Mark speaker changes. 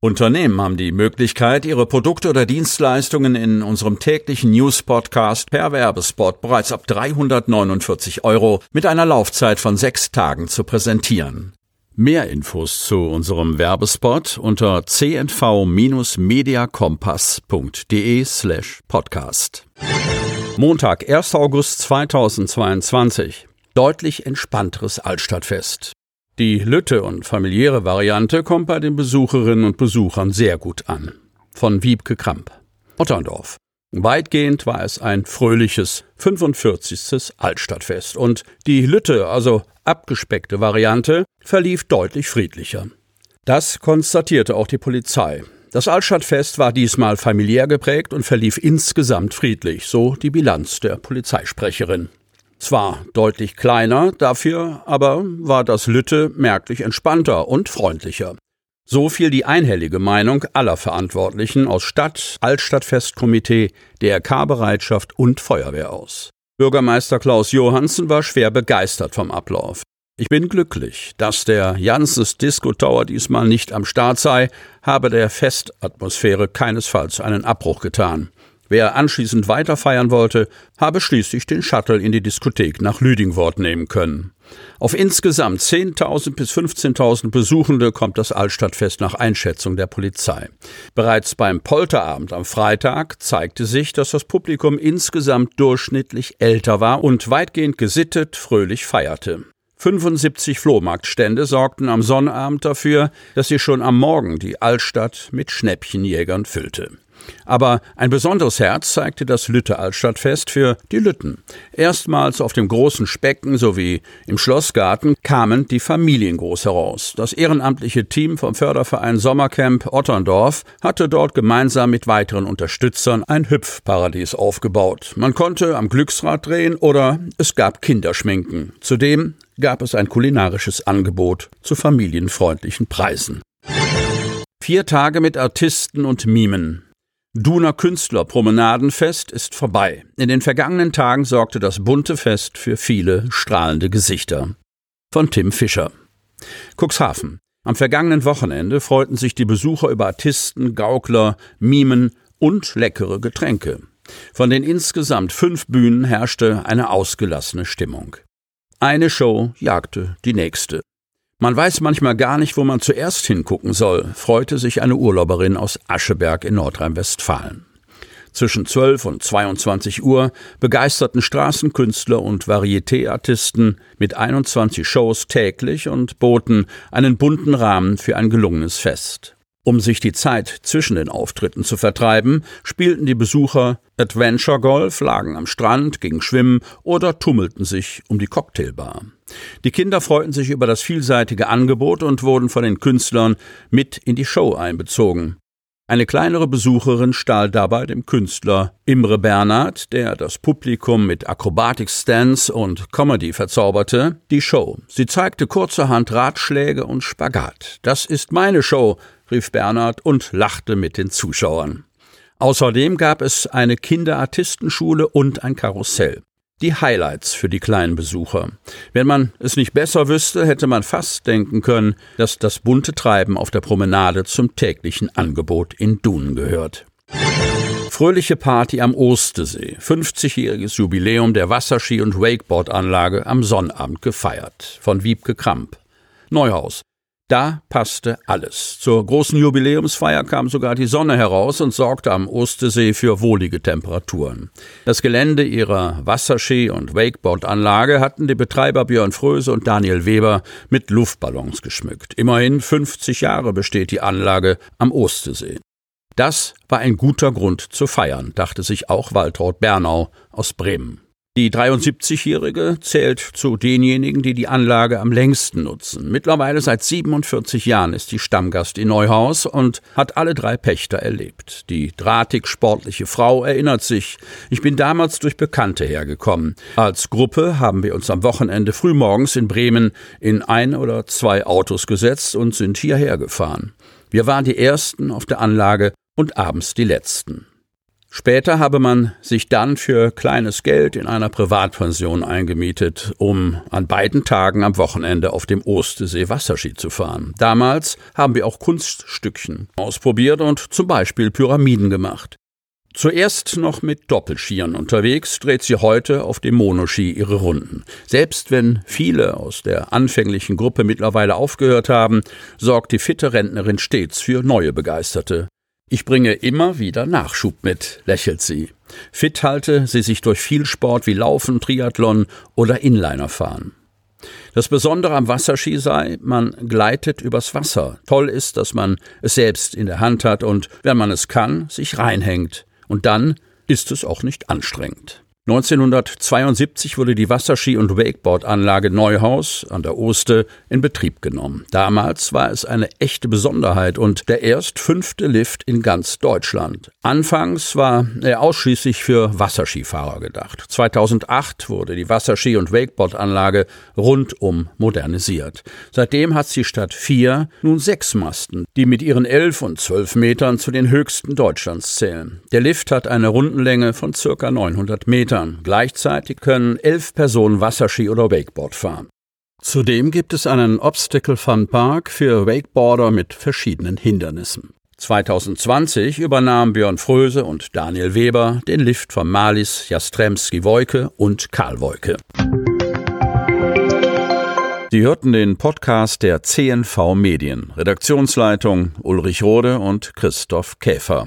Speaker 1: Unternehmen haben die Möglichkeit, ihre Produkte oder Dienstleistungen in unserem täglichen News-Podcast per Werbespot bereits ab 349 Euro mit einer Laufzeit von sechs Tagen zu präsentieren. Mehr Infos zu unserem Werbespot unter cnv-mediacompass.de slash podcast. Montag, 1. August 2022. Deutlich entspannteres Altstadtfest. Die Lütte und familiäre Variante kommt bei den Besucherinnen und Besuchern sehr gut an. Von Wiebke Kramp. Otterndorf. Weitgehend war es ein fröhliches 45. Altstadtfest und die Lütte, also abgespeckte Variante, verlief deutlich friedlicher. Das konstatierte auch die Polizei. Das Altstadtfest war diesmal familiär geprägt und verlief insgesamt friedlich, so die Bilanz der Polizeisprecherin. Zwar deutlich kleiner, dafür aber war das Lütte merklich entspannter und freundlicher. So fiel die einhellige Meinung aller Verantwortlichen aus Stadt, Altstadtfestkomitee, DRK-Bereitschaft und Feuerwehr aus. Bürgermeister Klaus Johansen war schwer begeistert vom Ablauf. Ich bin glücklich, dass der Janssens Disco Tower diesmal nicht am Start sei, habe der Festatmosphäre keinesfalls einen Abbruch getan. Wer anschließend weiter feiern wollte, habe schließlich den Shuttle in die Diskothek nach Lüdingwort nehmen können. Auf insgesamt 10.000 bis 15.000 Besuchende kommt das Altstadtfest nach Einschätzung der Polizei. Bereits beim Polterabend am Freitag zeigte sich, dass das Publikum insgesamt durchschnittlich älter war und weitgehend gesittet fröhlich feierte. 75 Flohmarktstände sorgten am Sonnabend dafür, dass sie schon am Morgen die Altstadt mit Schnäppchenjägern füllte. Aber ein besonderes Herz zeigte das Lütte Altstadtfest für die Lütten. Erstmals auf dem großen Specken sowie im Schlossgarten kamen die Familien groß heraus. Das ehrenamtliche Team vom Förderverein Sommercamp Otterndorf hatte dort gemeinsam mit weiteren Unterstützern ein Hüpfparadies aufgebaut. Man konnte am Glücksrad drehen oder es gab Kinderschminken. Zudem gab es ein kulinarisches Angebot zu familienfreundlichen Preisen. Vier Tage mit Artisten und Mimen. Duner Künstlerpromenadenfest ist vorbei. In den vergangenen Tagen sorgte das bunte Fest für viele strahlende Gesichter. Von Tim Fischer. Cuxhaven. Am vergangenen Wochenende freuten sich die Besucher über Artisten, Gaukler, Mimen und leckere Getränke. Von den insgesamt fünf Bühnen herrschte eine ausgelassene Stimmung. Eine Show jagte die nächste. Man weiß manchmal gar nicht, wo man zuerst hingucken soll, freute sich eine Urlauberin aus Ascheberg in Nordrhein-Westfalen. Zwischen 12 und 22 Uhr begeisterten Straßenkünstler und Varieté-Artisten mit 21 Shows täglich und boten einen bunten Rahmen für ein gelungenes Fest. Um sich die Zeit zwischen den Auftritten zu vertreiben, spielten die Besucher Adventure Golf, lagen am Strand, gingen schwimmen oder tummelten sich um die Cocktailbar. Die Kinder freuten sich über das vielseitige Angebot und wurden von den Künstlern mit in die Show einbezogen. Eine kleinere Besucherin stahl dabei dem Künstler Imre Bernhard, der das Publikum mit Akrobatik-Stance und Comedy verzauberte, die Show. Sie zeigte kurzerhand Ratschläge und Spagat. Das ist meine Show, rief Bernhard und lachte mit den Zuschauern. Außerdem gab es eine Kinderartistenschule und ein Karussell. Die Highlights für die kleinen Besucher. Wenn man es nicht besser wüsste, hätte man fast denken können, dass das bunte Treiben auf der Promenade zum täglichen Angebot in Dunen gehört. Fröhliche Party am Ostesee. 50-jähriges Jubiläum der Wasserski- und Wakeboard-Anlage am Sonnabend gefeiert. Von Wiebke Kramp. Neuhaus. Da passte alles. Zur großen Jubiläumsfeier kam sogar die Sonne heraus und sorgte am Ostesee für wohlige Temperaturen. Das Gelände ihrer Wasserski- und Wakeboard-Anlage hatten die Betreiber Björn Fröse und Daniel Weber mit Luftballons geschmückt. Immerhin 50 Jahre besteht die Anlage am Ostesee. Das war ein guter Grund zu feiern, dachte sich auch Waltraud Bernau aus Bremen. Die 73-Jährige zählt zu denjenigen, die die Anlage am längsten nutzen. Mittlerweile seit 47 Jahren ist die Stammgast in Neuhaus und hat alle drei Pächter erlebt. Die drahtig sportliche Frau erinnert sich, ich bin damals durch Bekannte hergekommen. Als Gruppe haben wir uns am Wochenende frühmorgens in Bremen in ein oder zwei Autos gesetzt und sind hierher gefahren. Wir waren die Ersten auf der Anlage und abends die Letzten. Später habe man sich dann für kleines Geld in einer Privatpension eingemietet, um an beiden Tagen am Wochenende auf dem Ostesee Wasserski zu fahren. Damals haben wir auch Kunststückchen ausprobiert und zum Beispiel Pyramiden gemacht. Zuerst noch mit Doppelskiern unterwegs, dreht sie heute auf dem Monoski ihre Runden. Selbst wenn viele aus der anfänglichen Gruppe mittlerweile aufgehört haben, sorgt die fitte Rentnerin stets für neue Begeisterte. Ich bringe immer wieder Nachschub mit, lächelt sie. Fit halte sie sich durch viel Sport wie Laufen, Triathlon oder Inlinerfahren. Das Besondere am Wasserski sei, man gleitet übers Wasser. Toll ist, dass man es selbst in der Hand hat und, wenn man es kann, sich reinhängt. Und dann ist es auch nicht anstrengend. 1972 wurde die Wasserski- und Wakeboard-Anlage Neuhaus an der Oste in Betrieb genommen. Damals war es eine echte Besonderheit und der erst fünfte Lift in ganz Deutschland. Anfangs war er ausschließlich für Wasserskifahrer gedacht. 2008 wurde die Wasserski- und Wakeboard-Anlage rundum modernisiert. Seitdem hat sie statt vier nun sechs Masten, die mit ihren elf und zwölf Metern zu den höchsten Deutschlands zählen. Der Lift hat eine Rundenlänge von circa 900 Metern. Metern. Gleichzeitig können elf Personen Wasserski oder Wakeboard fahren. Zudem gibt es einen Obstacle Fun Park für Wakeboarder mit verschiedenen Hindernissen. 2020 übernahmen Björn Fröse und Daniel Weber den Lift von Malis, Jastremski Wojke und Karl Wojke. Sie hörten den Podcast der CNV Medien. Redaktionsleitung Ulrich Rode und Christoph Käfer.